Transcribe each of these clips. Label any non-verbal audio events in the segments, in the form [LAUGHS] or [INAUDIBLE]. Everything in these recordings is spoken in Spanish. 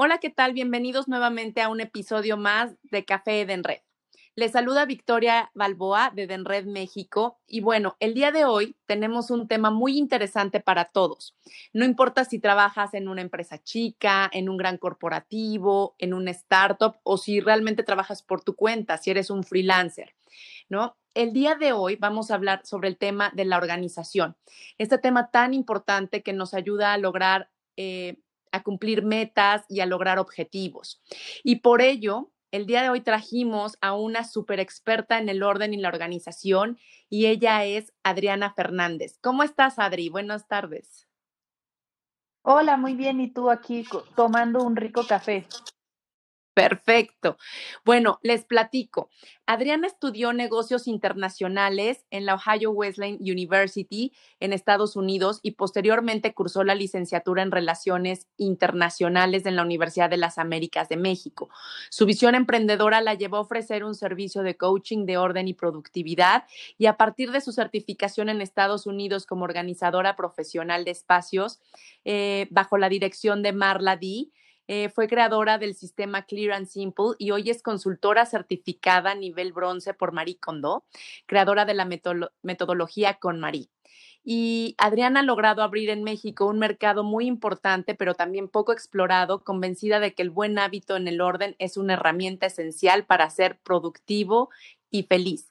Hola, ¿qué tal? Bienvenidos nuevamente a un episodio más de Café Edenred. Les saluda Victoria Balboa de Denred México y bueno, el día de hoy tenemos un tema muy interesante para todos. No importa si trabajas en una empresa chica, en un gran corporativo, en un startup o si realmente trabajas por tu cuenta, si eres un freelancer, ¿no? El día de hoy vamos a hablar sobre el tema de la organización. Este tema tan importante que nos ayuda a lograr eh, a cumplir metas y a lograr objetivos. Y por ello, el día de hoy trajimos a una super experta en el orden y la organización y ella es Adriana Fernández. ¿Cómo estás, Adri? Buenas tardes. Hola, muy bien. ¿Y tú aquí tomando un rico café? Perfecto. Bueno, les platico. Adriana estudió negocios internacionales en la Ohio Wesleyan University en Estados Unidos y posteriormente cursó la licenciatura en Relaciones Internacionales en la Universidad de las Américas de México. Su visión emprendedora la llevó a ofrecer un servicio de coaching de orden y productividad y a partir de su certificación en Estados Unidos como organizadora profesional de espacios eh, bajo la dirección de Marla D eh, fue creadora del sistema Clear and Simple y hoy es consultora certificada nivel bronce por Marie Kondo, creadora de la metodología con Marie. Y Adriana ha logrado abrir en México un mercado muy importante, pero también poco explorado, convencida de que el buen hábito en el orden es una herramienta esencial para ser productivo y feliz.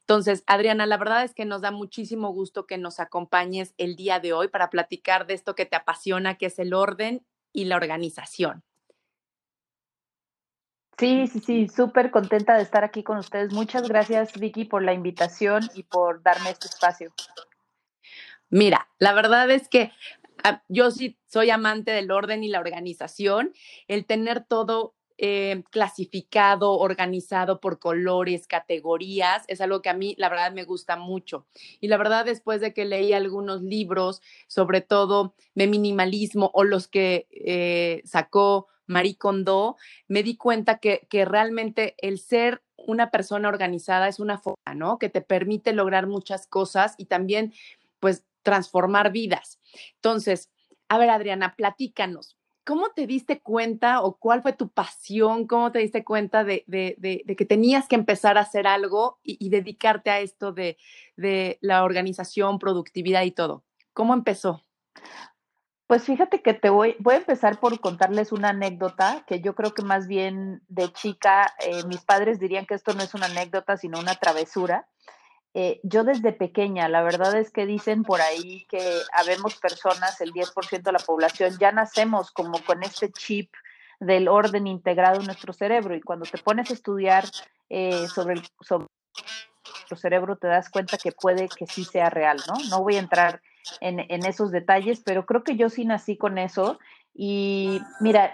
Entonces, Adriana, la verdad es que nos da muchísimo gusto que nos acompañes el día de hoy para platicar de esto que te apasiona, que es el orden y la organización. Sí, sí, sí, súper contenta de estar aquí con ustedes. Muchas gracias, Vicky, por la invitación y por darme este espacio. Mira, la verdad es que ah, yo sí soy amante del orden y la organización. El tener todo eh, clasificado, organizado por colores, categorías, es algo que a mí, la verdad, me gusta mucho. Y la verdad, después de que leí algunos libros, sobre todo de minimalismo o los que eh, sacó Marie Kondo, me di cuenta que, que realmente el ser una persona organizada es una forma, ¿no? Que te permite lograr muchas cosas y también, pues, transformar vidas. Entonces, a ver, Adriana, platícanos. ¿Cómo te diste cuenta o cuál fue tu pasión? ¿Cómo te diste cuenta de, que tenías que empezar a hacer algo y, dedicarte a esto de, la organización, productividad y todo? ¿Cómo empezó? Pues fíjate que te voy, voy a empezar por contarles una anécdota que yo creo que más bien de chica, eh, mis padres dirían que esto no es una anécdota, sino una travesura. Eh, yo desde pequeña, la verdad es que dicen por ahí que habemos personas, el 10% de la población, ya nacemos como con este chip del orden integrado en nuestro cerebro y cuando te pones a estudiar eh, sobre, el, sobre nuestro cerebro te das cuenta que puede que sí sea real, ¿no? No voy a entrar en, en esos detalles, pero creo que yo sí nací con eso y mira,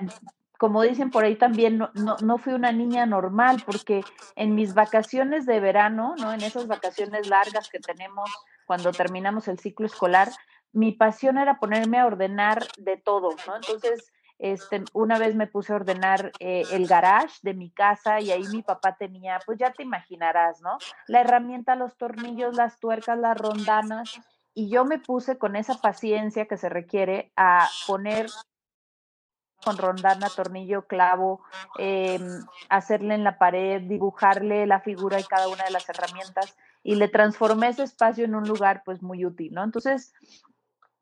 como dicen por ahí también, no, no, fui una niña normal, porque en mis vacaciones de verano, ¿no? En esas vacaciones largas que tenemos cuando terminamos el ciclo escolar, mi pasión era ponerme a ordenar de todo, ¿no? Entonces, este, una vez me puse a ordenar eh, el garage de mi casa y ahí mi papá tenía, pues ya te imaginarás, ¿no? La herramienta, los tornillos, las tuercas, las rondanas. Y yo me puse con esa paciencia que se requiere a poner con rondana, tornillo, clavo, em, hacerle en la pared, dibujarle la figura y cada una de las herramientas y le transformé ese espacio en un lugar pues muy útil, ¿no? Entonces,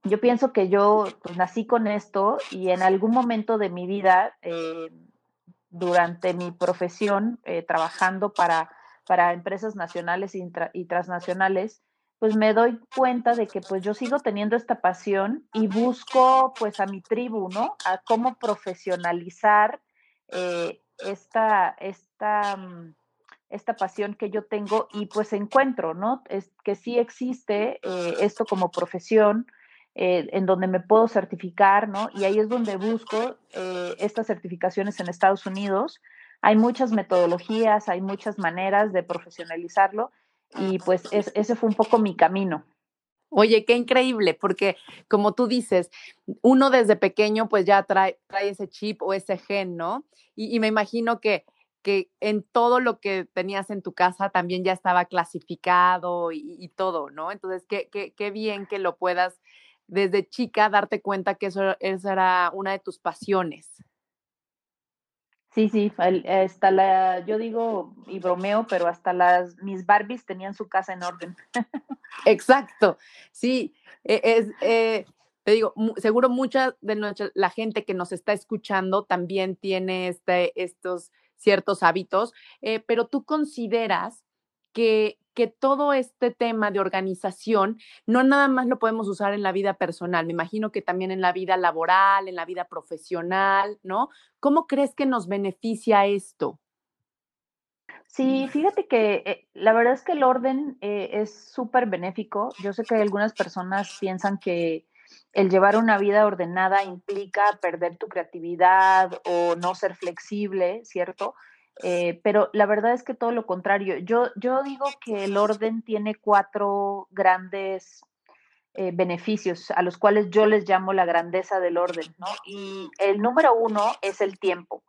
yo pienso que yo pues, nací con esto y en algún momento de mi vida, eh, durante mi profesión, eh, trabajando para, para empresas nacionales y transnacionales, pues me doy cuenta de que pues yo sigo teniendo esta pasión y busco pues a mi tribu, ¿no? A cómo profesionalizar eh, esta, esta, mm, esta pasión que yo tengo y pues encuentro, ¿no? Es que sí existe eh, esto como profesión eh, en donde me puedo certificar, ¿no? Y ahí es donde busco estas certificaciones en Estados Unidos hay muchas metodologías, hay muchas maneras de profesionalizarlo y pues ese fue un poco mi camino. Oye, qué increíble, porque como tú dices, uno desde pequeño pues ya trae, trae ese chip o ese gen, ¿no? Y, me imagino que, que en todo lo que tenías en tu casa también ya estaba clasificado y, todo, ¿no? Entonces, qué, qué, qué, bien que lo puedas desde chica darte cuenta que eso, esa era una de tus pasiones. Sí, sí, hasta la, yo digo y bromeo, pero hasta las, mis Barbies tenían su casa en orden. Exacto, sí, e, es, eh, te digo, seguro mucha de nuestra, la gente que nos está escuchando también tiene este, estos ciertos hábitos, eh, pero tú consideras que, que todo este tema de organización no nada más lo podemos usar en la vida personal, me imagino que también en la vida laboral, en la vida profesional, ¿no? ¿Cómo crees que nos beneficia esto? Sí, fíjate que eh, la verdad es que el orden eh, es súper benéfico. Yo sé que algunas personas piensan que el llevar una vida ordenada implica perder tu creatividad o no ser flexible, ¿cierto? Eh, pero la verdad es que todo lo contrario. Yo, yo digo que el orden tiene cuatro grandes eh, beneficios a los cuales yo les llamo la grandeza del orden. Y el número uno es el tiempo.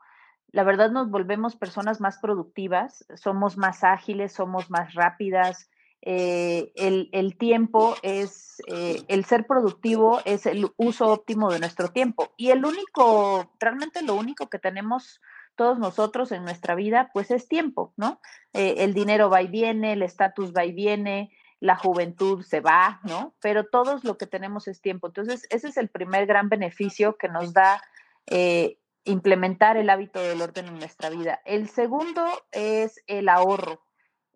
La verdad nos volvemos personas más productivas, somos más ágiles, somos más rápidas. Eh, el, el, tiempo es, el ser productivo es el uso óptimo de nuestro tiempo. Y el único, realmente lo único que tenemos todos nosotros en nuestra vida, pues es tiempo, ¿no? Eh, el dinero va y viene, el estatus va y viene, la juventud se va, ¿no? Pero todos lo que tenemos es tiempo. Entonces, ese es el primer gran beneficio que nos da eh, implementar el hábito del orden en nuestra vida. El segundo es el ahorro.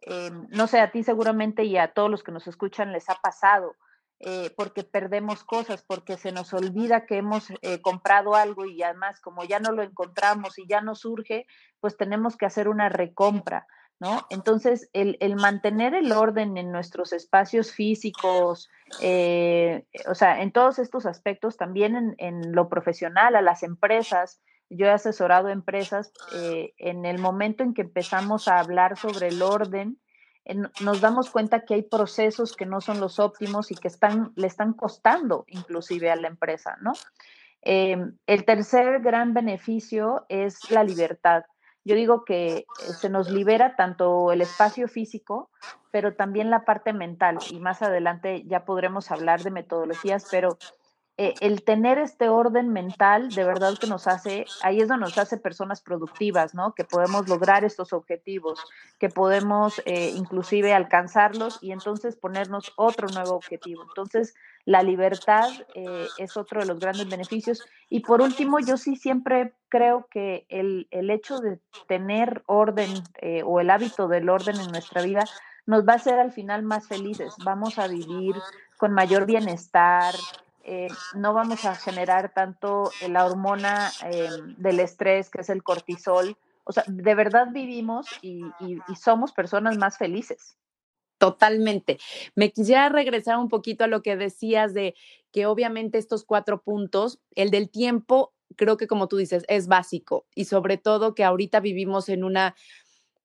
Eh, no sé, a ti seguramente y a todos los que nos escuchan les ha pasado eh, porque perdemos cosas, porque se nos olvida que hemos eh, comprado algo y además como ya no lo encontramos y ya no surge, pues tenemos que hacer una recompra, ¿no? Entonces, el, mantener el orden en nuestros espacios físicos, eh, o sea, en todos estos aspectos, también en, en, lo profesional, a las empresas, yo he asesorado empresas en el momento en que empezamos a hablar sobre el orden, nos damos cuenta que hay procesos que no son los óptimos y que le están costando inclusive a la empresa, ¿no? Em, el tercer gran beneficio es la libertad. Yo digo que eh, se nos libera tanto el espacio físico, pero también la parte mental. Y más adelante ya podremos hablar de metodologías, pero eh, el tener este orden mental de verdad que nos hace, ahí es donde nos hace personas productivas, ¿no? Que podemos lograr estos objetivos, que podemos eh, inclusive alcanzarlos y entonces ponernos otro nuevo objetivo. Entonces, la libertad eh, es otro de los grandes beneficios. Y por último, yo sí siempre creo que el, el hecho de tener orden o el hábito del orden en nuestra vida nos va a hacer al final más felices. Vamos a vivir con mayor bienestar, eh, no vamos a generar tanto la hormona eh, del estrés, que es el cortisol. O sea, de verdad vivimos y, somos personas más felices. Totalmente. Me quisiera regresar un poquito a lo que decías de que obviamente estos cuatro puntos, el del tiempo, creo que como tú dices, es básico y sobre todo que ahorita vivimos en una,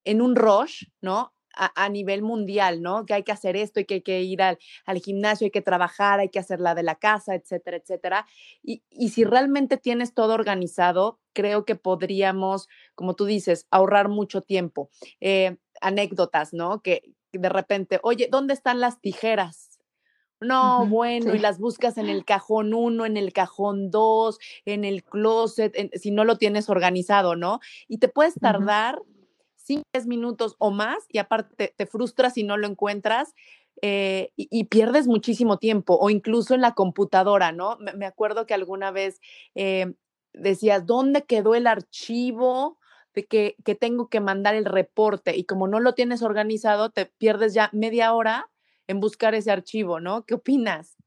en un rush, ¿no? A, nivel mundial, ¿no? Que hay que hacer esto, y que hay que ir al, gimnasio, hay que trabajar, hay que hacer la de la casa, etcétera, etcétera. Y, si realmente tienes todo organizado, creo que podríamos, como tú dices, ahorrar mucho tiempo. Eh, anécdotas, ¿no? Que, de repente, oye, ¿dónde están las tijeras? No, bueno, y las buscas en el cajón uno, en el cajón dos, en el closet, si no lo tienes organizado, ¿no? Y te puedes tardar 5, minutos o más y aparte te, frustras si no lo encuentras. Eh, y, pierdes muchísimo tiempo o incluso en la computadora, ¿no? Me, acuerdo que alguna vez eh, decías, ¿dónde quedó el archivo de que, que, tengo que mandar el reporte? Y como no lo tienes organizado, te pierdes ya media hora en buscar ese archivo, ¿no? ¿Qué opinas?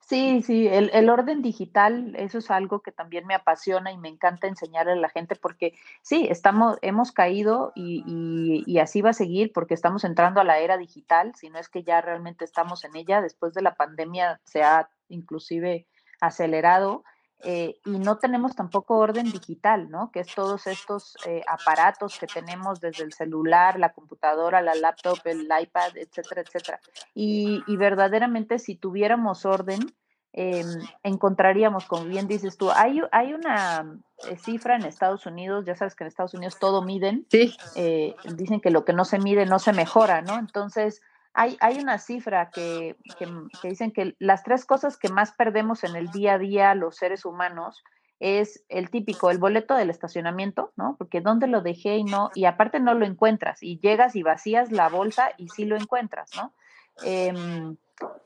Sí, sí, el, orden digital, eso es algo que también me apasiona y me encanta enseñarle a la gente porque sí, estamos, hemos caído y, y, así va a seguir porque estamos entrando a la era digital, si no es que ya realmente estamos en ella, después de la pandemia se ha inclusive acelerado eh, y no tenemos tampoco orden digital, ¿no? Que es todos estos eh, aparatos que tenemos desde el celular, la computadora, la laptop, el iPad, etcétera, etcétera. Y, y verdaderamente si tuviéramos orden, em, encontraríamos, como bien dices tú, hay, hay una eh, cifra en Estados Unidos, ya sabes que en Estados Unidos todo miden, sí. dicen que lo que no se mide no se mejora, ¿no? Entonces, hay, hay una cifra que, que, dicen que las tres cosas que más perdemos en el día a día los seres humanos es el típico, el boleto del estacionamiento, ¿no? Porque dónde lo dejé y no, y aparte no lo encuentras, y llegas y vacías la bolsa y sí lo encuentras, ¿no? Em,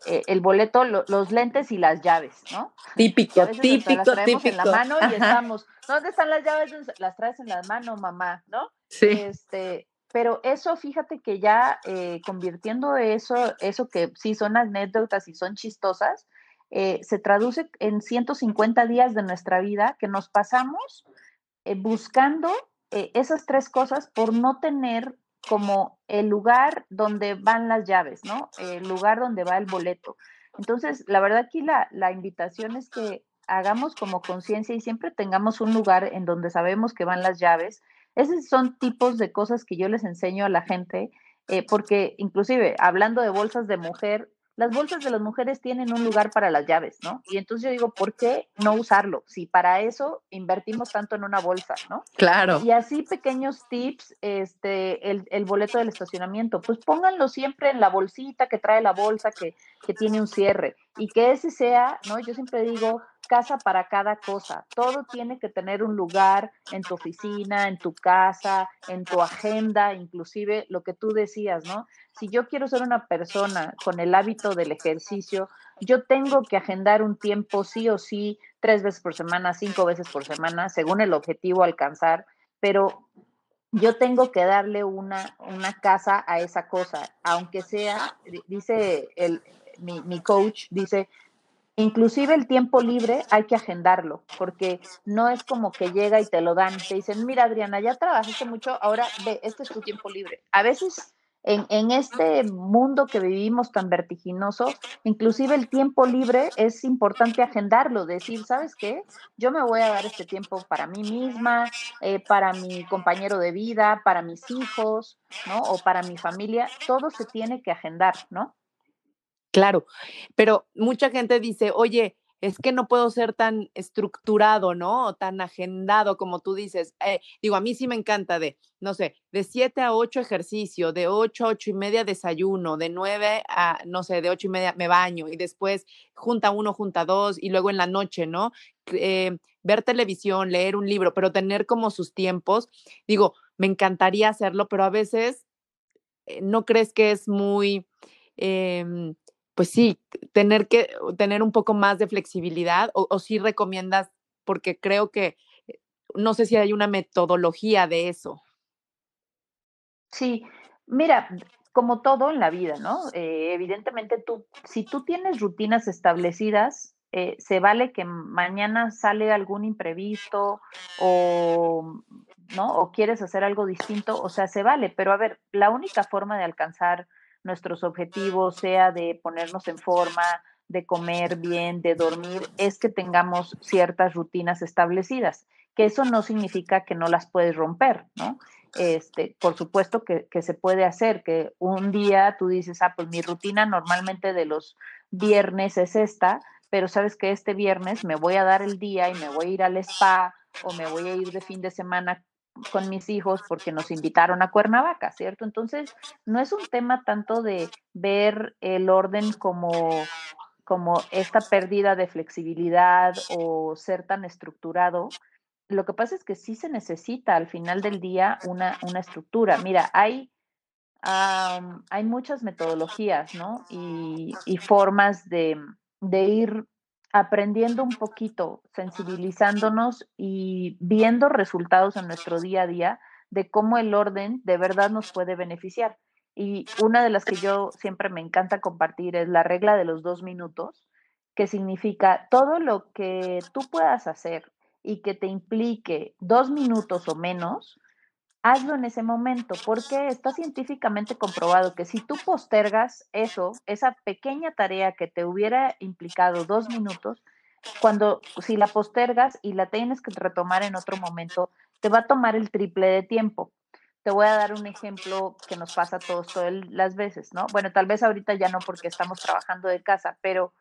eh, el boleto, los lentes y las llaves, ¿no? [LAUGHS] Típico, típico, las traemos típico. en la mano y estamos, ¿dónde están las llaves? Las traes en la mano, mamá, ¿no? Sí. Este, pero eso, fíjate que ya eh, convirtiendo eso, eso que sí son anécdotas y son chistosas, eh, se traduce en 150 días de nuestra vida que nos pasamos eh, buscando esas tres cosas por no tener como el lugar donde van las llaves, ¿no? El lugar donde va el boleto. Entonces, la verdad aquí la, la invitación es que hagamos como conciencia y siempre tengamos un lugar en donde sabemos que van las llaves, esos son tipos de cosas que yo les enseño a la gente, eh, porque inclusive hablando de bolsas de mujer, las bolsas de las mujeres tienen un lugar para las llaves, ¿no? Y entonces yo digo, ¿por qué no usarlo? Si para eso invertimos tanto en una bolsa, ¿no? Claro. Y así pequeños tips, este, el, el boleto del estacionamiento, pues pónganlo siempre en la bolsita que trae la bolsa que, que tiene un cierre y que ese sea, ¿no? Yo siempre digo, casa para cada cosa. Todo tiene que tener un lugar en tu oficina, en tu casa, en tu agenda, inclusive lo que tú decías, ¿no? Si yo quiero ser una persona con el hábito del ejercicio, yo tengo que agendar un tiempo sí o sí, tres veces por semana, cinco veces por semana, según el objetivo alcanzar, pero yo tengo que darle una, una casa a esa cosa, aunque sea, dice el, mi, mi coach, dice, Inclusive el tiempo libre hay que agendarlo, porque no es como que llega y te lo dan, te dicen, mira Adriana, ya trabajaste mucho, ahora ve, este es tu tiempo libre. A veces en, este mundo que vivimos tan vertiginoso, inclusive el tiempo libre es importante agendarlo, decir, ¿sabes qué? Yo me voy a dar este tiempo para mí misma, eh, para mi compañero de vida, para mis hijos, ¿no? O para mi familia, todo se tiene que agendar, ¿no? Claro, pero mucha gente dice, oye, es que no puedo ser tan estructurado, ¿no? O tan agendado como tú dices. Eh, digo, a mí sí me encanta de, no sé, de 7 a 8 ejercicio, de 8 a 8 y media desayuno, de 9 a, no sé, de 8 y media me baño y después junta uno, junta dos y luego en la noche, ¿no? Eh, ver televisión, leer un libro, pero tener como sus tiempos. Digo, me encantaría hacerlo, pero a veces eh, no crees que es muy... Eh, pues sí, tener que tener un poco más de flexibilidad o, o sí recomiendas, porque creo que eh, no sé si hay una metodología de eso. Sí, mira, como todo en la vida, ¿no? Eh, evidentemente tú, si tú tienes rutinas establecidas, eh, se vale que mañana sale algún imprevisto o, ¿no? O quieres hacer algo distinto, o sea, se vale, pero a ver, la única forma de alcanzar nuestros objetivos, sea de ponernos en forma, de comer bien, de dormir, es que tengamos ciertas rutinas establecidas, que eso no significa que no las puedes romper, ¿no? Este, por supuesto que, que, se puede hacer, que un día tú dices, ah, pues mi rutina normalmente de los viernes es esta, pero sabes que este viernes me voy a dar el día y me voy a ir al spa o me voy a ir de fin de semana con mis hijos porque nos invitaron a Cuernavaca, ¿cierto? Entonces, no es un tema tanto de ver el orden como, como esta pérdida de flexibilidad o ser tan estructurado. Lo que pasa es que sí se necesita al final del día una, una estructura. Mira, hay, um, hay muchas metodologías, ¿no? Y, y formas de, de ir aprendiendo un poquito, sensibilizándonos y viendo resultados en nuestro día a día de cómo el orden de verdad nos puede beneficiar. Y una de las que yo siempre me encanta compartir es la regla de los dos minutos, que significa todo lo que tú puedas hacer y que te implique dos minutos o menos, hazlo en ese momento, porque está científicamente comprobado que si tú postergas eso, esa pequeña tarea que te hubiera implicado dos minutos, cuando, si la postergas y la tienes que retomar en otro momento, te va a tomar el triple de tiempo. Te voy a dar un ejemplo que nos pasa a todos todas las veces, ¿no? Bueno, tal vez ahorita ya no porque estamos trabajando de casa, pero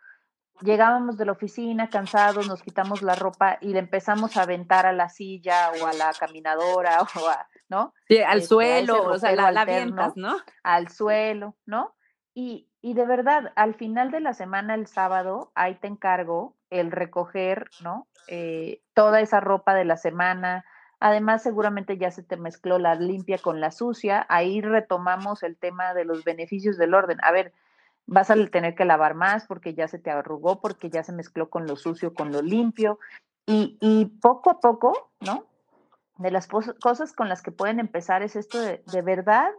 llegábamos de la oficina cansados, nos quitamos la ropa y le empezamos a aventar a la silla o a la caminadora [LAUGHS] o a, ¿no? Sí, al este, suelo, o sea, la, la ¿no? Al suelo, ¿no? Y, y, de verdad, al final de la semana, el sábado, ahí te encargo el recoger, ¿no? Eh, toda esa ropa de la semana. Además, seguramente ya se te mezcló la limpia con la sucia. Ahí retomamos el tema de los beneficios del orden. A ver, vas a tener que lavar más porque ya se te arrugó, porque ya se mezcló con lo sucio, con lo limpio. Y, y poco a poco, ¿no? De las cosas con las que pueden empezar es esto de, de verdad,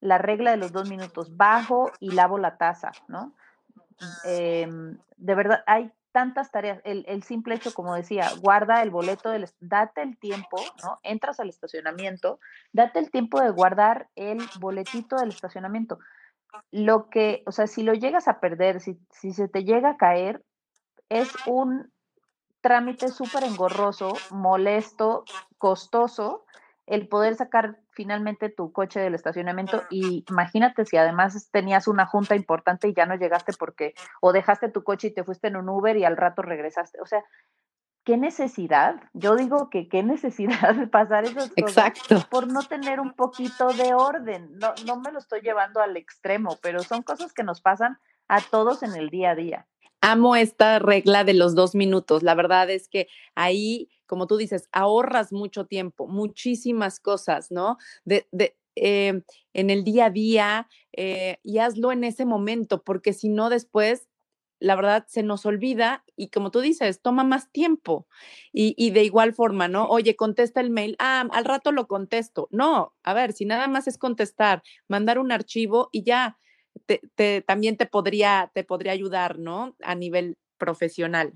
la regla de los dos minutos, bajo y lavo la taza, ¿no? Em, de verdad, hay tantas tareas. El, el, simple hecho, como decía, guarda el boleto, del, date el tiempo, ¿no? Entras al estacionamiento, date el tiempo de guardar el boletito del estacionamiento lo que, o sea, si lo llegas a perder, si, si se te llega a caer, es un trámite súper engorroso, molesto, costoso, el poder sacar finalmente tu coche del estacionamiento y imagínate si además tenías una junta importante y ya no llegaste porque o dejaste tu coche y te fuiste en un Uber y al rato regresaste. O sea, qué necesidad, yo digo que qué [LAUGHS] necesidad de pasar esas cosas por no tener un poquito de orden. No, no me lo estoy llevando al extremo, pero son cosas que nos pasan a todos en el día a día. Amo esta regla de los dos minutos. La verdad es que ahí, como tú dices, ahorras mucho tiempo, muchísimas cosas, ¿no? De, de, eh, en el día a día eh, y hazlo en ese momento, porque si no después la verdad se nos olvida y como tú dices, toma más tiempo. Y, de igual forma, ¿no? Oye, contesta el mail, ah, al rato lo contesto. No, a ver, si nada más es contestar, mandar un archivo y ya, te, también te podría, te podría ayudar, ¿no? A nivel profesional.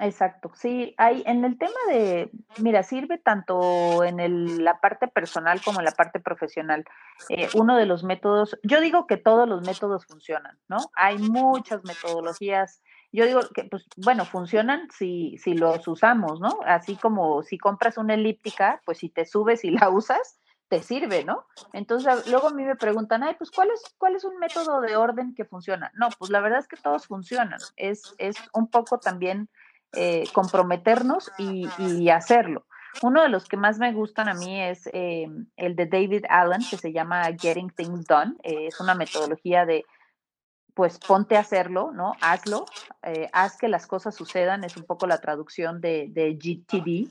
Exacto, sí, hay en el tema de, mira, sirve tanto en el, la parte personal como en la parte profesional. Eh, uno de los métodos, yo digo que todos los métodos funcionan, ¿no? Hay muchas metodologías. Yo digo que, pues, bueno, funcionan si, si los usamos, ¿no? Así como si compras una elíptica, pues si te subes y la [LAUGHS] usas, te sirve, ¿no? Entonces, luego a mí me preguntan, ay, pues, ¿cuál es, cuál es un método de orden que funciona? No, pues la verdad es que todos funcionan. Es, es un poco también eh, comprometernos y, hacerlo. Uno de los que más me gustan a mí es eh, el de David Allen, que se llama Getting Things Done. Eh, es una metodología de, pues ponte a hacerlo, ¿no? Hazlo, haz que las cosas sucedan, es un poco la traducción de, de GTD.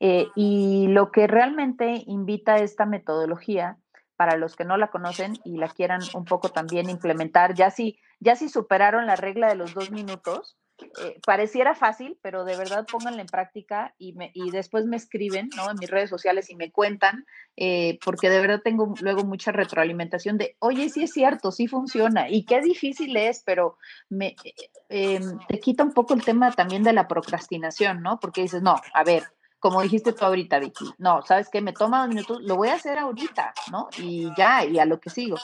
Y lo que realmente invita esta metodología, para los que no la conocen y la quieran un poco también implementar, ya si, ya si superaron la regla de los dos minutos, eh, pareciera fácil, pero de verdad pónganla en práctica y, me, y después me escriben ¿no? en mis redes sociales y me cuentan, eh, porque de verdad tengo luego mucha retroalimentación de, oye, sí es cierto, sí funciona y qué difícil es, pero me, eh, em, te quita un poco el tema también de la procrastinación, ¿no? Porque dices, no, a ver, como dijiste tú ahorita, Vicky, no, ¿sabes qué? Me toma dos minutos, lo voy a hacer ahorita, ¿no? Y ya, y a lo que sigo.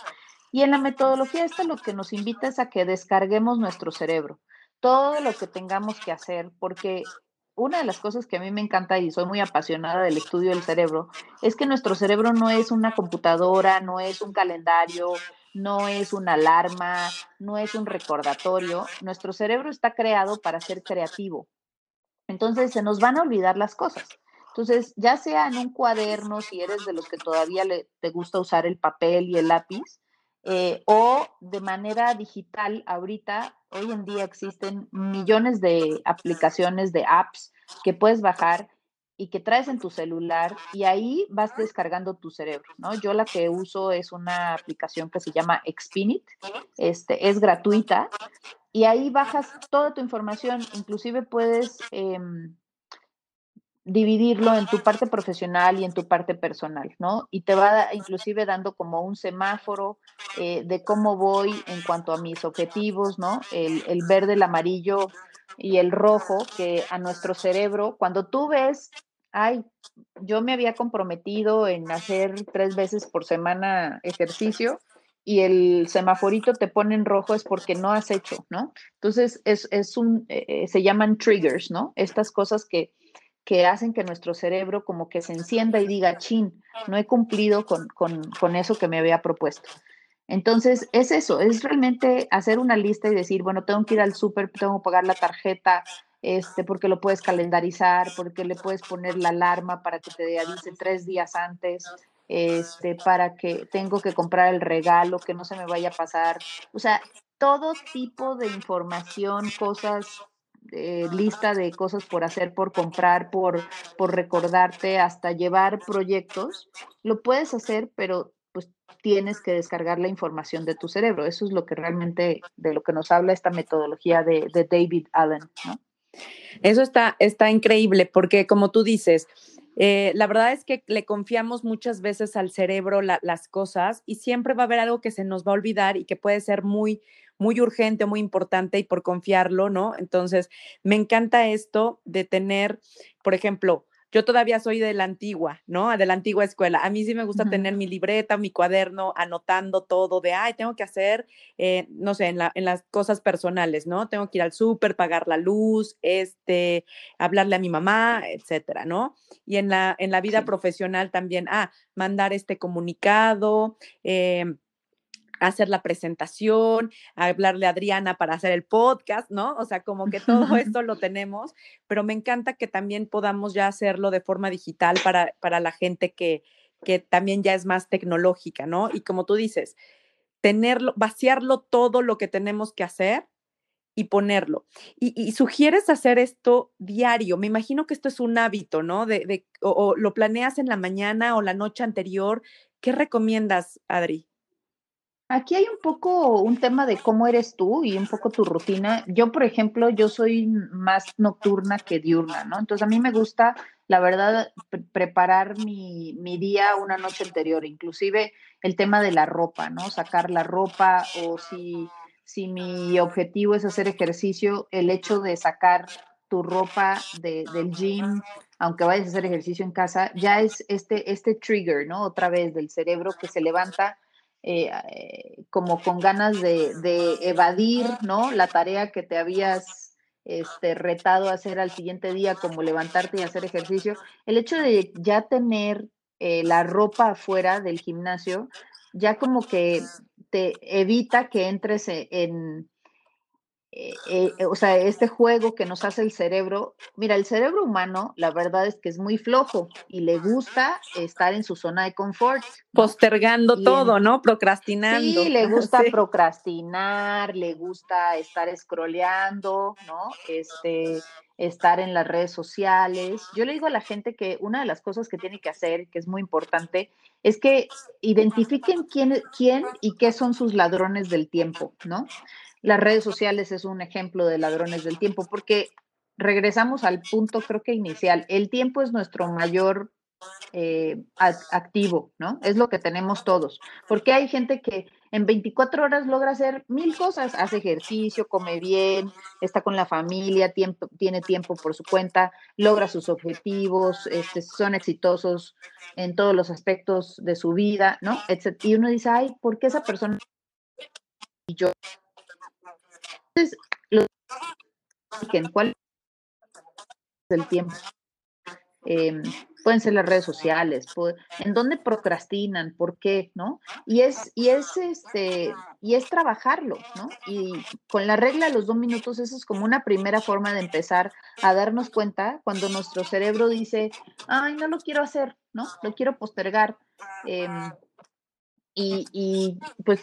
Y en la metodología esta lo que nos invita es a que descarguemos nuestro cerebro todo lo que tengamos que hacer, porque una de las cosas que a mí me encanta y soy muy apasionada del estudio del cerebro es que nuestro cerebro no es una computadora, no es un calendario, no es una alarma, no es un recordatorio. Nuestro cerebro está creado para ser creativo. Entonces se nos van a olvidar las cosas. Entonces, ya sea en un cuaderno, si eres de los que todavía le, te gusta usar el papel y el lápiz, eh, o de manera digital, ahorita, hoy en día existen millones de aplicaciones, de apps que puedes bajar y que traes en tu celular y ahí vas descargando tu cerebro, ¿no? Yo la que uso es una aplicación que se llama Expinit, este, es gratuita y ahí bajas toda tu información, inclusive puedes... Em, dividirlo en tu parte profesional y en tu parte personal, ¿no? Y te va inclusive dando como un semáforo eh, de cómo voy en cuanto a mis objetivos, ¿no? El, el, verde, el amarillo y el rojo, que a nuestro cerebro, cuando tú ves, ay, yo me había comprometido en hacer tres veces por semana ejercicio y el semaforito te pone en rojo es porque no has hecho, ¿no? Entonces, es, es un, eh, eh, se llaman triggers, ¿no? Estas cosas que, que hacen que nuestro cerebro como que se encienda y diga, chin, no he cumplido con, con, con eso que me había propuesto. Entonces, es eso, es realmente hacer una lista y decir, bueno, tengo que ir al súper, tengo que pagar la tarjeta, este, porque lo puedes calendarizar, porque le puedes poner la alarma para que te avise tres días antes, este, para que tengo que comprar el regalo, que no se me vaya a pasar. O sea, todo tipo de información, cosas, eh, lista de cosas por hacer, por comprar, por, por recordarte, hasta llevar proyectos, lo puedes hacer, pero pues tienes que descargar la información de tu cerebro. Eso es lo que realmente, de lo que nos habla esta metodología de, de David Allen. Eso está, está increíble porque como tú dices, eh, la verdad es que le confiamos muchas veces al cerebro las cosas y siempre va a haber algo que se nos va a olvidar y que puede ser muy, muy urgente, muy importante y por confiarlo, ¿no? Entonces, me encanta esto de tener, por ejemplo, yo todavía soy de la antigua, ¿no? De la antigua escuela. A mí sí me gusta tener mi libreta, mi cuaderno, anotando todo de, ay, tengo que hacer, eh, no sé, en, las cosas personales, ¿no? Tengo que ir al súper, pagar la luz, este, hablarle a mi mamá, etcétera, ¿no? Y en la, en la vida profesional también, ah, mandar este comunicado, eh, hacer la presentación, hablarle a Adriana para hacer el podcast, ¿no? O sea, como que todo [LAUGHS] esto lo tenemos, pero me encanta que también podamos ya hacerlo de forma digital para, para la gente que, que también ya es más tecnológica, ¿no? Y como tú dices, tenerlo, vaciarlo todo lo que tenemos que hacer y ponerlo. Y, sugieres hacer esto diario. Me imagino que esto es un hábito, ¿no? De, de o lo planeas en la mañana o la noche anterior. ¿Qué recomiendas, Adri? Aquí hay un poco un tema de cómo eres tú y un poco tu rutina. Yo, por ejemplo, yo soy más nocturna que diurna, ¿no? Entonces a mí me gusta, la verdad, preparar mi, mi, día una noche anterior, inclusive el tema de la ropa, ¿no? Sacar la ropa o si, si mi objetivo es hacer ejercicio, el hecho de sacar tu ropa de, del gym, aunque vayas a hacer ejercicio en casa, ya es este, este trigger, ¿no? Otra vez del cerebro que se levanta eh, eh, como con ganas de, evadir, ¿no? La tarea que te habías este, retado a hacer al siguiente día, como levantarte y hacer ejercicio. El hecho de ya tener eh, la ropa afuera del gimnasio, ya como que te evita que entres e, en, eh, eh, o sea, este juego que nos hace el cerebro, mira, el cerebro humano, la verdad es que es muy flojo y le gusta estar en su zona de confort. Postergando todo, ¿no? Procrastinando. Sí, le [LAUGHS] gusta procrastinar, le gusta estar scrolleando, ¿no? Este, estar en las redes sociales. Yo le digo a la gente que una de las cosas que tiene que hacer, que es muy importante, es que identifiquen quién, quién y qué son sus ladrones del tiempo, ¿no? Las redes sociales es un ejemplo de ladrones del tiempo, porque regresamos al punto, creo que inicial. El tiempo es nuestro mayor eh, activo, ¿no? Es lo que tenemos todos. Porque hay gente que en 24 horas logra hacer mil cosas, hace ejercicio, come bien, está con la familia, tiempo, tiene tiempo por su cuenta, logra sus objetivos, este, son exitosos en todos los aspectos de su vida, ¿no? Y uno dice, ay, ¿por qué esa persona y yo entonces, lo cuál es el tiempo. Em, pueden ser las redes sociales, en dónde procrastinan, por qué, ¿no? Y es, y es este, y es trabajarlo, ¿no? Y con la regla de los dos minutos, eso es como una primera forma de empezar a darnos cuenta cuando nuestro cerebro dice, ay, no lo quiero hacer, ¿no? Lo quiero postergar. Em, y, y, pues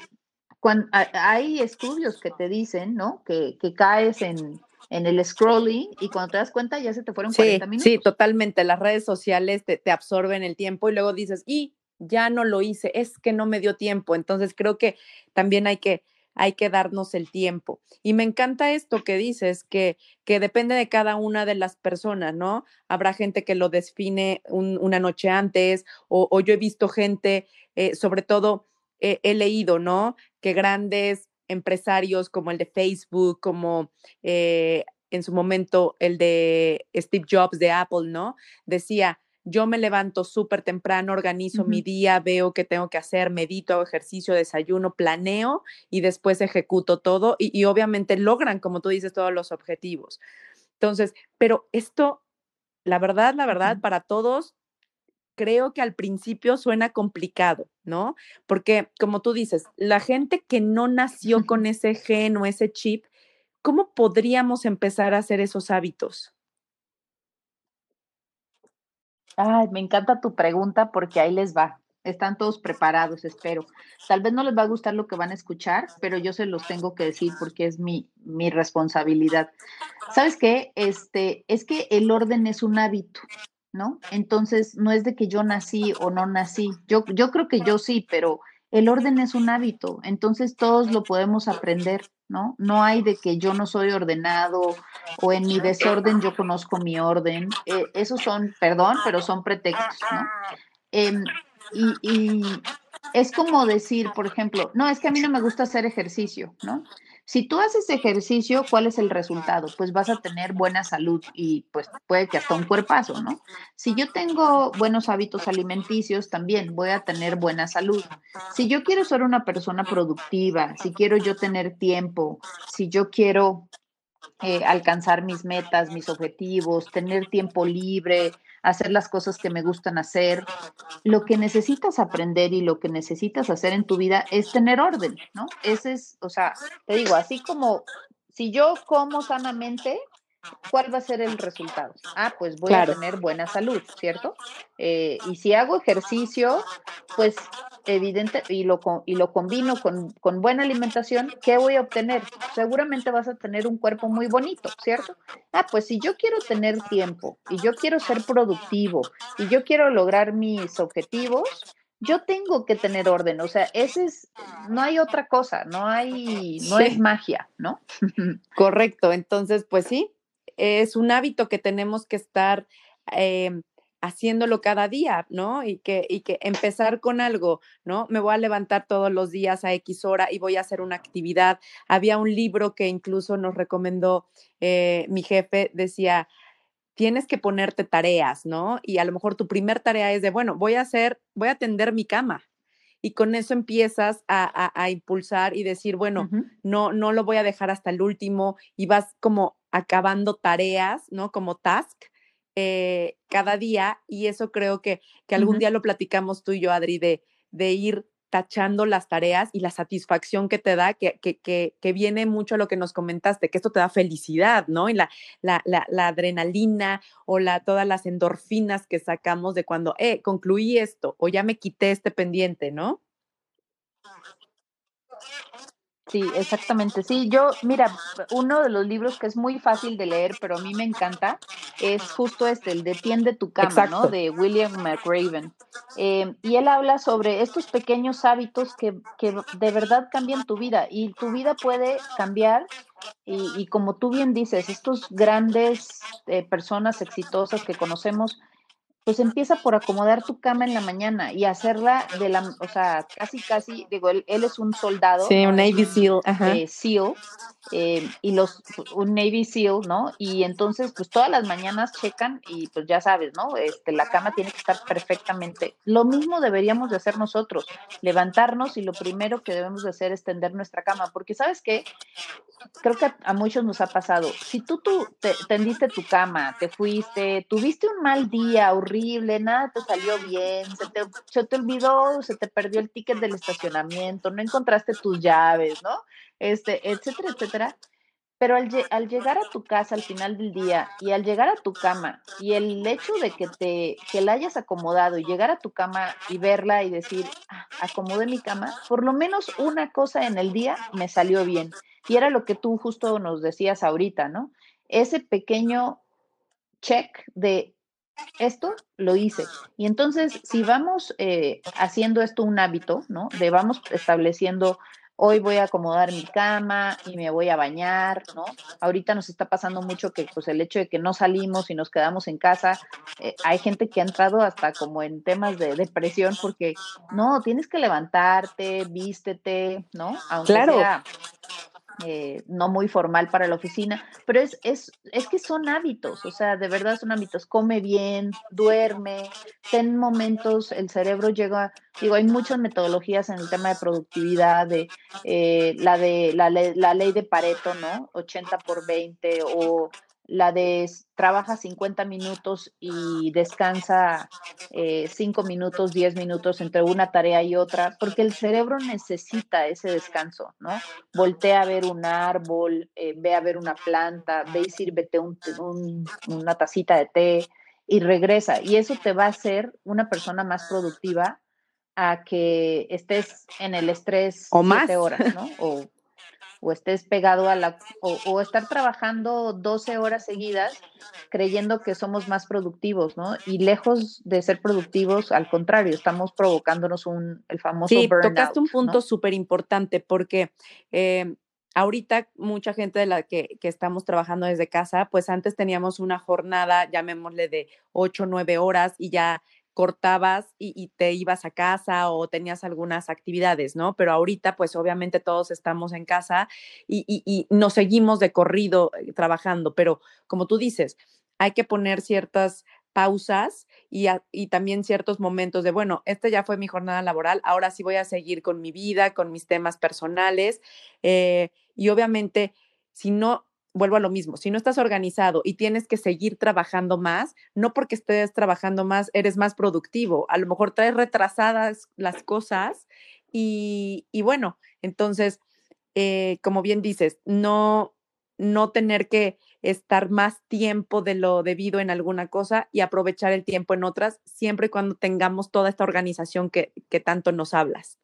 hay estudios que te dicen, ¿no? Que, caes en, el scrolling y cuando te das cuenta ya se te fueron 40 minutos. Sí, totalmente. Las redes sociales te, te, absorben el tiempo y luego dices, y ya no lo hice, es que no me dio tiempo. Entonces creo que también hay que, hay que darnos el tiempo. Y me encanta esto que dices, que, que depende de cada una de las personas, ¿no? Habrá gente que lo define una noche antes o, yo he visto gente, eh, sobre todo he leído, ¿no? Que grandes empresarios como el de Facebook, como eh, en su momento el de Steve Jobs de Apple, ¿no? Decía, yo me levanto súper temprano, organizo mi día, veo qué tengo que hacer, medito, hago ejercicio, desayuno, planeo y después ejecuto todo y, y obviamente logran, como tú dices, todos los objetivos. Entonces, pero esto, la verdad, la verdad, para todos creo que al principio suena complicado, ¿no? Porque, como tú dices, la gente que no nació con ese gen o ese chip, ¿cómo podríamos empezar a hacer esos hábitos? Ay, me encanta tu pregunta porque ahí les va. Están todos preparados, espero. Tal vez no les va a gustar lo que van a escuchar, pero yo se los tengo que decir porque es mi, mi responsabilidad. ¿Sabes qué? Este, es que el orden es un hábito. ¿No? Entonces, no es de que yo nací o no nací. Yo, yo creo que yo sí, pero el orden es un hábito, entonces todos lo podemos aprender, ¿no? No hay de que yo no soy ordenado o en mi desorden yo conozco mi orden. Eh, esos son, perdón, pero son pretextos, ¿no? Em, y, y es como decir, por ejemplo, no, es que a mí no me gusta hacer ejercicio, ¿no? Si tú haces ejercicio, ¿cuál es el resultado? Pues vas a tener buena salud y pues puede que hasta un cuerpazo, ¿no? Si yo tengo buenos hábitos alimenticios, también voy a tener buena salud. Si yo quiero ser una persona productiva, si quiero yo tener tiempo, si yo quiero eh, alcanzar mis metas, mis objetivos, tener tiempo libre, hacer las cosas que me gustan hacer. Lo que necesitas aprender y lo que necesitas hacer en tu vida es tener orden, ¿no? Ese es, o sea, te digo, así como si yo como sanamente, ¿cuál va a ser el resultado? Ah, pues voy a tener buena salud, ¿cierto? Eh, y si hago ejercicio, pues evidente, y lo, y lo combino con, con, buena alimentación, ¿qué voy a obtener? Seguramente vas a tener un cuerpo muy bonito, ¿cierto? Ah, pues si yo quiero tener tiempo y yo quiero ser productivo y yo quiero lograr mis objetivos, yo tengo que tener orden, o sea, ese es, no hay otra cosa, no hay, no es magia, ¿no? [LAUGHS] Correcto, entonces, pues sí, es un hábito que tenemos que estar eh, haciéndolo cada día, ¿no? Y que, y que empezar con algo, ¿no? Me voy a levantar todos los días a X hora y voy a hacer una actividad. Había un libro que incluso nos recomendó eh, mi jefe, decía, tienes que ponerte tareas, ¿no? Y a lo mejor tu primer tarea es de, bueno, voy a hacer, voy a tender mi cama. Y con eso empiezas a, impulsar y decir, bueno, no, no lo voy a dejar hasta el último y vas como acabando tareas, ¿no? Como task eh, cada día y eso creo que, que algún día lo platicamos tú y yo, Adri, de, de ir tachando las tareas y la satisfacción que te da, que, que, que, viene mucho a lo que nos comentaste, que esto te da felicidad, ¿no? Y la, la, la, la, adrenalina o la, todas las endorfinas que sacamos de cuando, eh, concluí esto o ya me quité este pendiente, ¿no? Sí, exactamente. Sí, yo, mira, uno de los libros que es muy fácil de leer, pero a mí me encanta, es justo este, el de Tiende tu cama, ¿no? De William McRaven. Eh, y él habla sobre estos pequeños hábitos que, que, de verdad cambian tu vida y tu vida puede cambiar. Y, y como tú bien dices, estos grandes eh, personas exitosas que conocemos, pues empieza por acomodar tu cama en la mañana y hacerla de la, o sea, casi, casi, digo, él, él es un soldado. Sí, un Navy SEAL. Eh, SEAL, eh, y los, un Navy SEAL, ¿no? Y entonces, pues todas las mañanas checan y pues ya sabes, ¿no? Este, la cama tiene que estar perfectamente. Lo mismo deberíamos de hacer nosotros, levantarnos y lo primero que debemos de hacer es tender nuestra cama, porque sabes qué, creo que a, muchos nos ha pasado, si tú, tú te, tendiste tu cama, te fuiste, tuviste un mal día, horrible, nada te salió bien, se te, se te olvidó, se te perdió el ticket del estacionamiento, no encontraste tus llaves, ¿no? Este, etcétera, etcétera. Pero al, al, llegar a tu casa al final del día y al llegar a tu cama y el hecho de que te que la hayas acomodado y llegar a tu cama y verla y decir, ah, acomodé mi cama, por lo menos una cosa en el día me salió bien. Y era lo que tú justo nos decías ahorita, ¿no? Ese pequeño check de esto lo hice. Y entonces, si vamos eh, haciendo esto un hábito, ¿no? De vamos estableciendo, hoy voy a acomodar mi cama y me voy a bañar, ¿no? Ahorita nos está pasando mucho que, pues, el hecho de que no salimos y nos quedamos en casa, eh, hay gente que ha entrado hasta como en temas de depresión porque, no, tienes que levantarte, vístete, ¿no? Aunque claro. Eh, no muy formal para la oficina, pero es, es, es que son hábitos, o sea, de verdad son hábitos, come bien, duerme, ten momentos, el cerebro llega, digo, hay muchas metodologías en el tema de productividad, de eh, la de la, la ley de Pareto, ¿no? 80 por 20 o la de trabaja 50 minutos y descansa 5 eh, minutos, 10 minutos entre una tarea y otra, porque el cerebro necesita ese descanso, ¿no? Voltea a ver un árbol, eh, ve a ver una planta, ve y sírvete una tacita de té y regresa. Y eso te va a hacer una persona más productiva a que estés en el estrés o más horas, ¿no? [LAUGHS] O o estés pegado a la, o, estar trabajando 12 horas seguidas creyendo que somos más productivos, ¿no? Y lejos de ser productivos, al contrario, estamos provocándonos un, el famoso sí, tocaste un punto súper importante porque eh, ahorita mucha gente de la que, que, estamos trabajando desde casa, pues antes teníamos una jornada, llamémosle de 8 o 9 horas y ya cortabas y, te ibas a casa o tenías algunas actividades, ¿no? Pero ahorita, pues obviamente todos estamos en casa y, y, nos seguimos de corrido eh, trabajando, pero como tú dices, hay que poner ciertas pausas y, también ciertos momentos de, bueno, esta ya fue mi jornada laboral, ahora sí voy a seguir con mi vida, con mis temas personales eh, y obviamente si no vuelvo a lo mismo, si no estás organizado y tienes que seguir trabajando más, no porque estés trabajando más, eres más productivo, a lo mejor traes retrasadas las cosas y, bueno, entonces, eh, como bien dices, no, no tener que estar más tiempo de lo debido en alguna cosa y aprovechar el tiempo en otras, siempre y cuando tengamos toda esta organización que, que tanto nos hablas.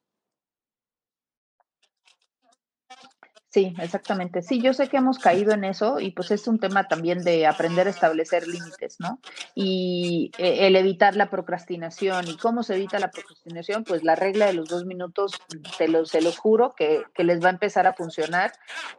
Sí, exactamente. Sí, yo sé que hemos caído en eso y pues es un tema también de aprender a establecer límites, ¿no? Y eh, el evitar la procrastinación. ¿Y cómo se evita la procrastinación? Pues la regla de los dos minutos, te se los juro que, les va a empezar a funcionar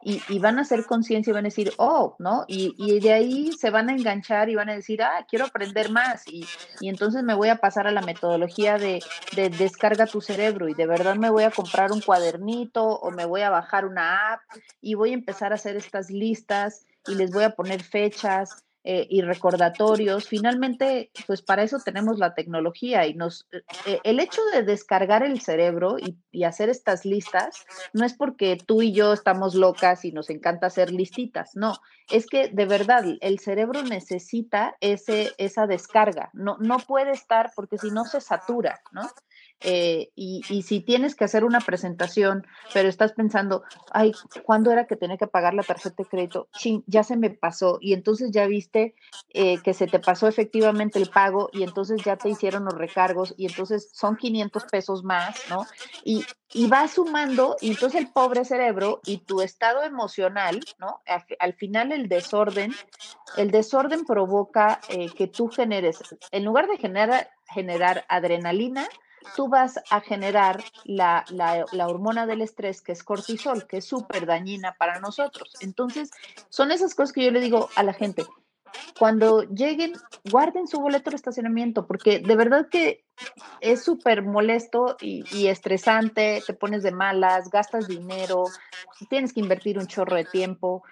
y, van a hacer conciencia y van a decir, oh, ¿no? Y, y, de ahí se van a enganchar y van a decir, ah, quiero aprender más y, y entonces me voy a pasar a la metodología de, de descarga tu cerebro y de verdad me voy a comprar un cuadernito o me voy a bajar una app y voy a empezar a hacer estas listas y les voy a poner fechas eh, y recordatorios. Finalmente, pues para eso tenemos la tecnología y nos, eh, el hecho de descargar el cerebro y, hacer estas listas no es porque tú y yo estamos locas y nos encanta hacer listitas, no, es que de verdad el cerebro necesita ese, esa descarga, no, no puede estar porque si no se satura, ¿no? Eh, y, si tienes que hacer una presentación, pero estás pensando, ay, ¿cuándo era que tenía que pagar la tarjeta de crédito? Sí, ya se me pasó y entonces ya viste eh, que se te pasó efectivamente el pago y entonces ya te hicieron los recargos y entonces son 500 pesos más, ¿no? Y, y va sumando y entonces el pobre cerebro y tu estado emocional, ¿no? Al, final el desorden, el desorden provoca eh, que tú generes, en lugar de generar adrenalina, tú vas a generar la, hormona del estrés, que es cortisol, que es súper dañina para nosotros. Entonces, son esas cosas que yo le digo a la gente. Cuando lleguen, guarden su boleto de estacionamiento, porque de verdad que es súper molesto y, estresante, te pones de malas, gastas dinero, tienes que invertir un chorro de tiempo.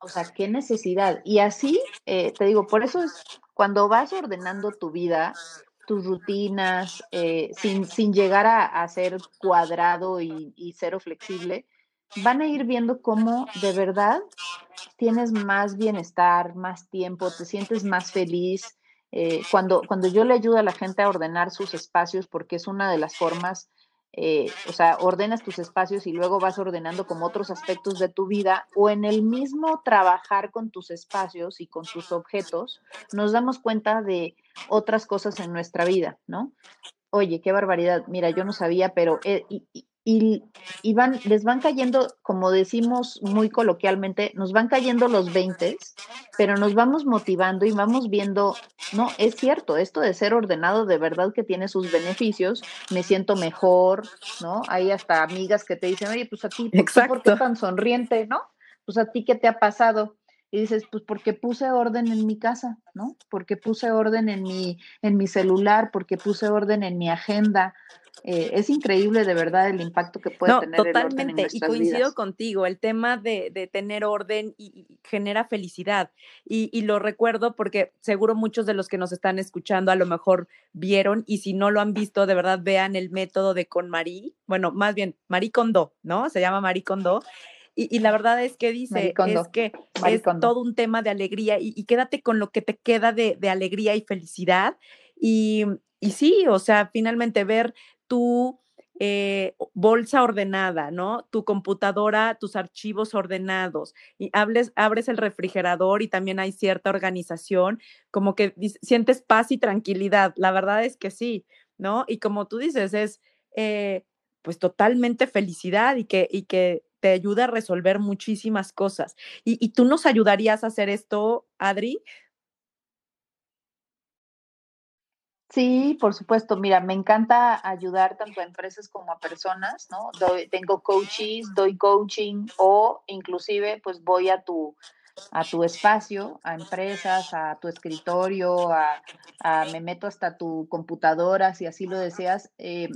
O sea, qué necesidad. Y así, eh, te digo, por eso es cuando vas ordenando tu vida, tus rutinas, eh, sin, sin, llegar a, ser cuadrado y, y, cero flexible, van a ir viendo cómo de verdad tienes más bienestar, más tiempo, te sientes más feliz. Eh, cuando, cuando yo le ayudo a la gente a ordenar sus espacios, porque es una de las formas eh, o sea, ordenas tus espacios y luego vas ordenando como otros aspectos de tu vida o en el mismo trabajar con tus espacios y con tus objetos, nos damos cuenta de otras cosas en nuestra vida, ¿no? Oye, qué barbaridad, mira, yo no sabía, pero eh, van, les van cayendo, como decimos muy coloquialmente, nos van cayendo los 20, pero nos vamos motivando y vamos viendo, no, es cierto, esto de ser ordenado de verdad que tiene sus beneficios, me siento mejor, ¿no? Hay hasta amigas que te dicen, oye, pues a ti, ¿por qué tan sonriente, no? Pues a ti, ¿qué te ha pasado? Y dices, pues porque puse orden en mi casa, ¿no? Porque puse orden en mi, en mi celular, porque puse orden en mi agenda. Eh, es increíble de verdad el impacto que puede tener totalmente. el orden en y coincido contigo, el tema de, de tener orden y, genera felicidad. Y, y, lo recuerdo porque seguro muchos de los que nos están escuchando a lo mejor vieron y si no lo han visto, de verdad vean el método de con Marí, bueno, más bien Marí Kondo, ¿no? Se llama Marí Kondo y, la verdad es que dice, es que es todo un tema de alegría y, quédate con lo que te queda de, alegría y felicidad. Y, y, sí, o sea, finalmente ver tu eh, bolsa ordenada, ¿no? Tu computadora, tus archivos ordenados, y hables, abres el refrigerador y también hay cierta organización, como que sientes paz y tranquilidad. La verdad es que sí, ¿no? Y como tú dices, es... Eh, pues totalmente felicidad y que, y que te ayuda a resolver muchísimas cosas. ¿Y, tú nos ayudarías a hacer esto, Adri? Sí, por supuesto. Mira, me encanta ayudar tanto a empresas como a personas, ¿no? tengo coaches, doy coaching o inclusive pues voy a tu, a tu espacio, a empresas, a tu escritorio, a, me meto hasta tu computadora si así lo deseas. Eh,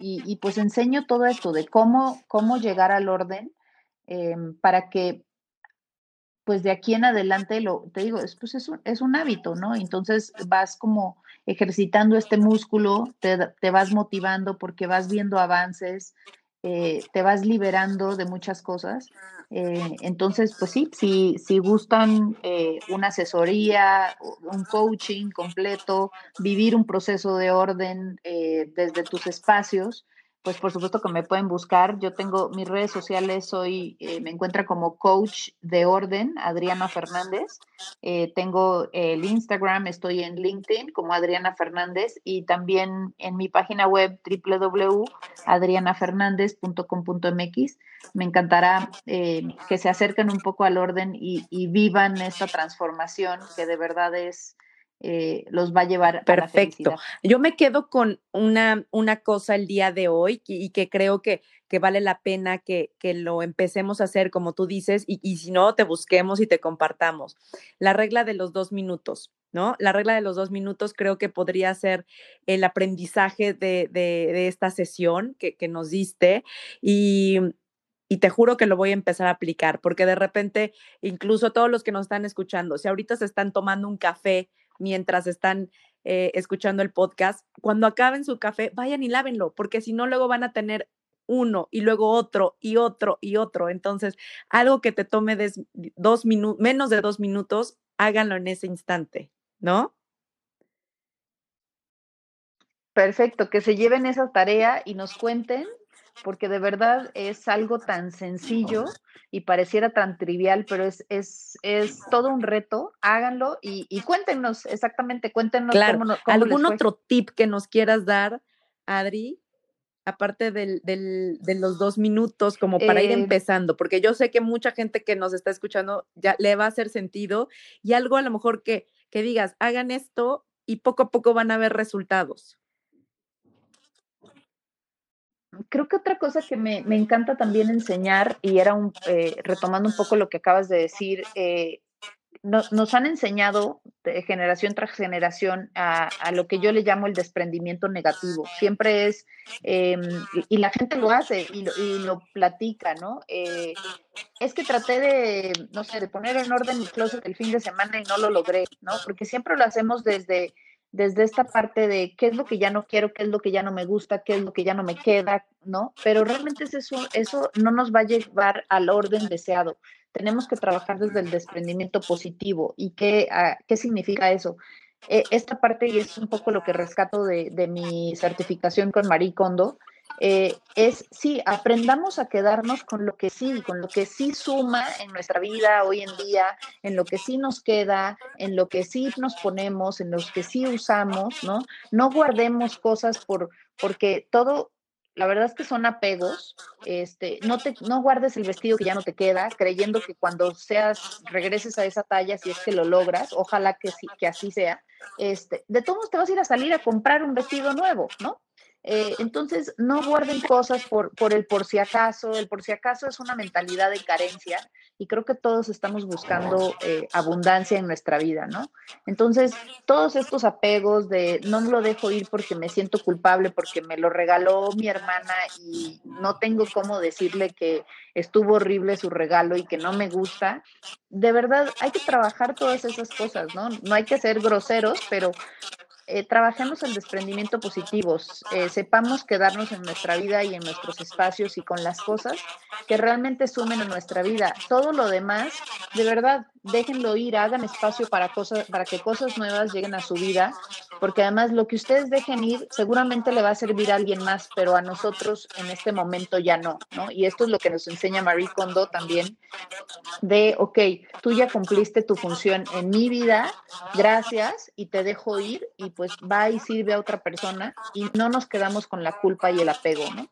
y, pues enseño todo esto de cómo, cómo llegar al orden em, para que pues de aquí en adelante, lo, te digo, es, pues es un, es un hábito, ¿no? Entonces vas como ejercitando este músculo, te, te vas motivando porque vas viendo avances, eh, te vas liberando de muchas cosas. Eh, entonces, pues sí, si, si gustan eh, una asesoría, un coaching completo, vivir un proceso de orden desde tus espacios, pues por supuesto que me pueden buscar. Yo tengo mis redes sociales, soy, eh, me encuentra como coach de orden, Adriana Fernández. Eh, tengo el Instagram, estoy en LinkedIn como Adriana Fernández y también en mi página web www.adrianafernandez.com.mx. Me encantará eh, que se acerquen un poco al orden y, y vivan esta transformación que de verdad es eh, los va a llevar Perfecto. Yo me quedo con una, una cosa el día de hoy y, que creo que, que vale la pena que, que, lo empecemos a hacer, como tú dices, y, y, si no, te busquemos y te compartamos. La regla de los dos minutos, ¿no? La regla de los dos minutos creo que podría ser el aprendizaje de, de, de esta sesión que, que nos diste y, y te juro que lo voy a empezar a aplicar, porque de repente, incluso todos los que nos están escuchando, si ahorita se están tomando un café mientras están eh, escuchando el podcast, cuando acaben su café, vayan y lávenlo, porque si no, luego van a tener uno y luego otro y otro y otro. Entonces, algo que te tome dos menos de dos minutos, háganlo en ese instante, ¿no? Perfecto, que se lleven esa tarea y nos cuenten porque de verdad es algo tan sencillo y pareciera tan trivial, pero es, es, es todo un reto. Háganlo y, cuéntenos exactamente, cuéntenos cómo, ¿Algún otro tip que nos quieras dar, Adri? Aparte del, del, de los dos minutos, como para ir eh, empezando, porque yo sé que mucha gente que nos está escuchando ya le va a hacer sentido y algo a lo mejor que, que digas, hagan esto y poco a poco van a ver resultados creo que otra cosa que me, encanta también enseñar, y era un, eh, retomando un poco lo que acabas de decir, eh, nos han enseñado generación tras generación a, lo que yo le llamo el desprendimiento negativo. Siempre es, em, y, la gente lo hace y lo, y platica, ¿no? Eh, es que traté de, no sé, de poner en orden mi closet el fin de semana y no lo logré, ¿no? Porque siempre lo hacemos desde desde esta parte de qué es lo que ya no quiero, qué es lo que ya no me gusta, qué es lo que ya no me queda, ¿no? Pero realmente es eso, eso no nos va a llevar al orden deseado. Tenemos que trabajar desde el desprendimiento positivo. ¿Y qué, ah, qué significa eso? E, esta parte, y es un poco lo que rescato de, de mi certificación con Marie Kondo, eh, es, sí, aprendamos a quedarnos con lo que sí, con lo que sí suma en nuestra vida hoy en día, en lo que sí nos queda, en lo que sí nos ponemos, en los que sí usamos, ¿no? No guardemos cosas por, porque todo, la verdad es que son apegos, este, no te, no guardes el vestido que ya no te queda, creyendo que cuando seas, regreses a esa talla, si es que lo logras, ojalá que sí, que así sea, este, de todos te vas a ir a salir a comprar un vestido nuevo, ¿no? Eh, entonces, no guarden cosas por, por el por si acaso. El por si acaso es una mentalidad de carencia y creo que todos estamos buscando eh, abundancia en nuestra vida, ¿no? Entonces, todos estos apegos de no me lo dejo ir porque me siento culpable, porque me lo regaló mi hermana y no tengo cómo decirle que estuvo horrible su regalo y que no me gusta, de verdad hay que trabajar todas esas cosas, ¿no? No hay que ser groseros, pero eh, trabajemos el desprendimiento positivos, eh, sepamos quedarnos en nuestra vida y en nuestros espacios y con las cosas que realmente sumen en nuestra vida. Todo lo demás, de verdad, déjenlo ir, hagan espacio para cosas, para que cosas nuevas lleguen a su vida, porque además lo que ustedes dejen ir seguramente le va a servir a alguien más, pero a nosotros en este momento ya no, ¿no? Y esto es lo que nos enseña Marie Kondo también, de, ok, tú ya cumpliste tu función en mi vida, gracias, y te dejo ir, y pues va y sirve a otra persona y no nos quedamos con la culpa y el apego, ¿no?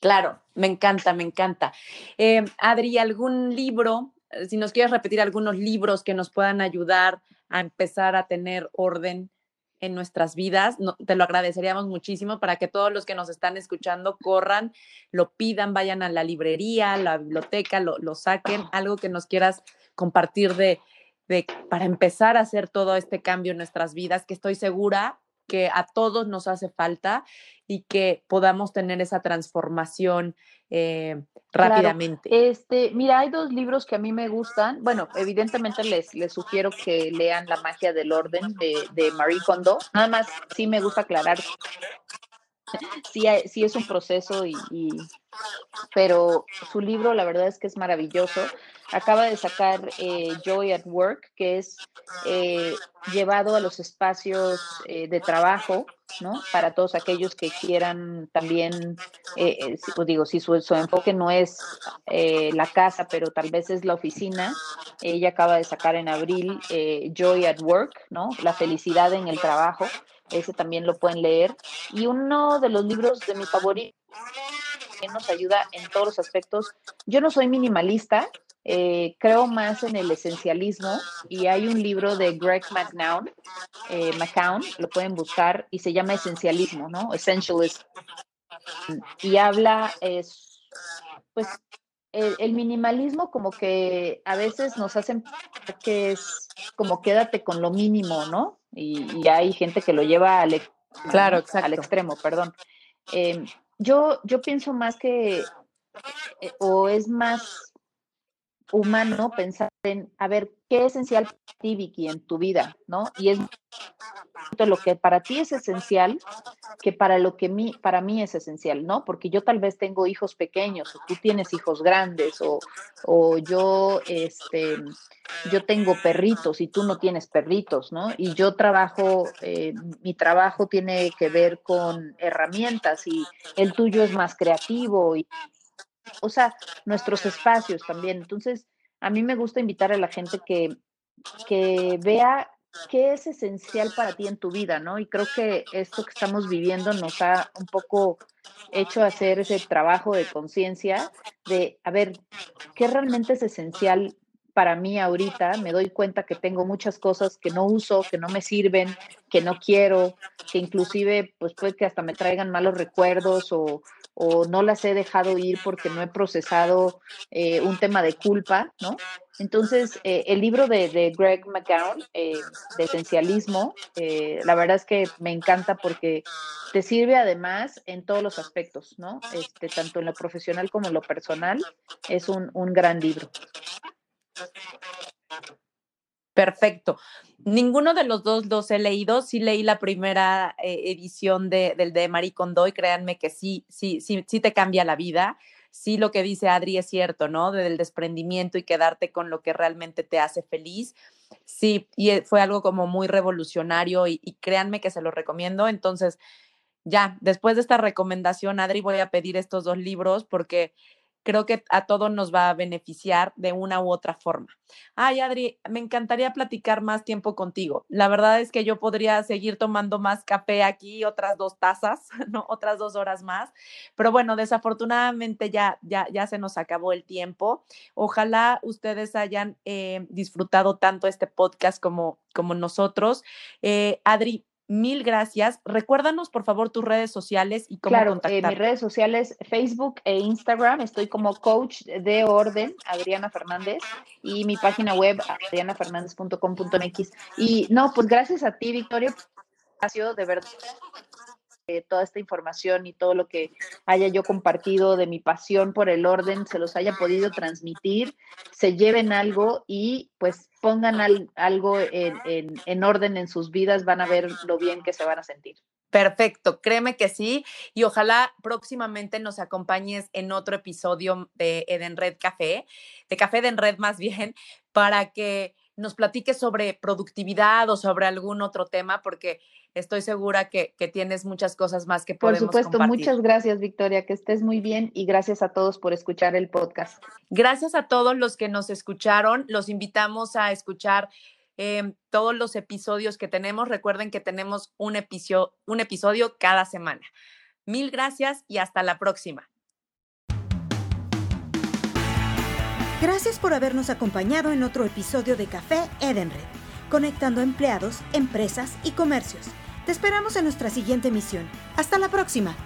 Claro, me encanta, me encanta. Eh, Adri, ¿algún libro, eh, si nos quieres repetir algunos libros que nos puedan ayudar a empezar a tener orden en nuestras vidas, te lo agradeceríamos muchísimo para que todos los que nos están escuchando corran, lo pidan, vayan a la librería, a la biblioteca, lo, lo saquen, algo que nos quieras compartir de, para empezar a hacer todo este cambio en nuestras vidas, que estoy segura que a todos nos hace falta y que podamos tener esa transformación eh, rápidamente. Este, mira, hay dos libros que a mí me gustan. Bueno, evidentemente les, les sugiero que lean La magia del orden de, de Marie Kondo. Nada más sí me gusta aclarar sí, sí es un proceso y, pero su libro la verdad es que es maravilloso. Acaba de sacar eh, Joy at Work, que es eh, llevado a los espacios eh, de trabajo, ¿no? Para todos aquellos que quieran también, pues digo, si su, su, enfoque no es la casa, pero tal vez es la oficina. Ella acaba de sacar en abril Joy at Work, ¿no? La felicidad en el trabajo ese también lo pueden leer. Y uno de los libros de mi favorito que nos ayuda en todos los aspectos. Yo no soy minimalista, eh, creo más en el esencialismo y hay un libro de Greg McNown, eh, McCown, lo pueden buscar y se llama Esencialismo, ¿no? Essentialism. Y habla, es, pues, el, minimalismo como que a veces nos hacen que es como quédate con lo mínimo, ¿no? Y, hay gente que lo lleva al, claro, al extremo, perdón. Em, yo, yo pienso más que, eh, o es más humano pensar a ver, ¿qué es esencial para ti, Vicky, en tu vida? ¿No? Y es lo que para ti es esencial que para lo que mí, para mí es esencial, ¿no? Porque yo tal vez tengo hijos pequeños o tú tienes hijos grandes o, o yo, este, yo tengo perritos y tú no tienes perritos, ¿no? Y yo trabajo, eh, mi trabajo tiene que ver con herramientas y el tuyo es más creativo y, o sea, nuestros espacios también. Entonces, a mí me gusta invitar a la gente que, que vea qué es esencial para ti en tu vida, ¿no? Y creo que esto que estamos viviendo nos ha un poco hecho hacer ese trabajo de conciencia de, a ver, ¿qué realmente es esencial para mí ahorita? Me doy cuenta que tengo muchas cosas que no uso, que no me sirven, que no quiero, que inclusive pues puede que hasta me traigan malos recuerdos o, o no las he dejado ir porque no he procesado eh, un tema de culpa, ¿no? Entonces, eh, el libro de, Greg McGowan, eh, de esencialismo, la verdad es que me encanta porque te sirve además en todos los aspectos, ¿no? Este, tanto en lo profesional como en lo personal, es un, un gran libro. Perfecto. Ninguno de los dos los he leído. Sí leí la primera eh, edición de, del de Marie Kondo y créanme que sí, sí, sí, sí te cambia la vida. Sí, lo que dice Adri es cierto, ¿no? Del desprendimiento y quedarte con lo que realmente te hace feliz. Sí, y eh, fue algo como muy revolucionario y, y créanme que se lo recomiendo. Entonces, ya, después de esta recomendación, Adri, voy a pedir estos dos libros porque creo que a todos nos va a beneficiar de una u otra forma. Ay, Adri, me encantaría platicar más tiempo contigo. La verdad es que yo podría seguir tomando más café aquí, otras dos tazas, [LAUGHS] ¿no? Otras dos horas más. Pero bueno, desafortunadamente ya, ya, ya se nos acabó el tiempo. Ojalá ustedes hayan eh, disfrutado tanto este podcast como, como nosotros. Eh, Adri, mil gracias. Recuérdanos, por favor, tus redes sociales y cómo claro, contactarte. Claro, mis redes sociales, Facebook e Instagram, estoy como coach de orden, Adriana Fernández, y mi página web, adrianafernandez.com.mx. Y no, pues gracias a ti, Victoria, de verdad toda esta información y todo lo que haya yo compartido de mi pasión por el orden se los haya podido transmitir, se lleven algo y pues pongan algo en, en orden en sus vidas, van a ver lo bien que se van a sentir. Perfecto, créeme que sí. Y ojalá próximamente nos acompañes en otro episodio de Edenred Café, de Café Edenred más bien, para que nos platiques sobre productividad o sobre algún otro tema, porque estoy segura que, tienes muchas cosas más que podemos Por supuesto, muchas gracias Victoria, que estés muy bien y gracias a todos por escuchar el podcast. Gracias a todos los que nos escucharon, los invitamos a escuchar em, todos los episodios que tenemos. Recuerden que tenemos un episodio, un episodio cada semana. Mil gracias y hasta la próxima. Gracias por habernos acompañado en otro episodio de Café Edenred, conectando empleados, empresas y comercios. Te esperamos en nuestra siguiente emisión. Hasta la próxima.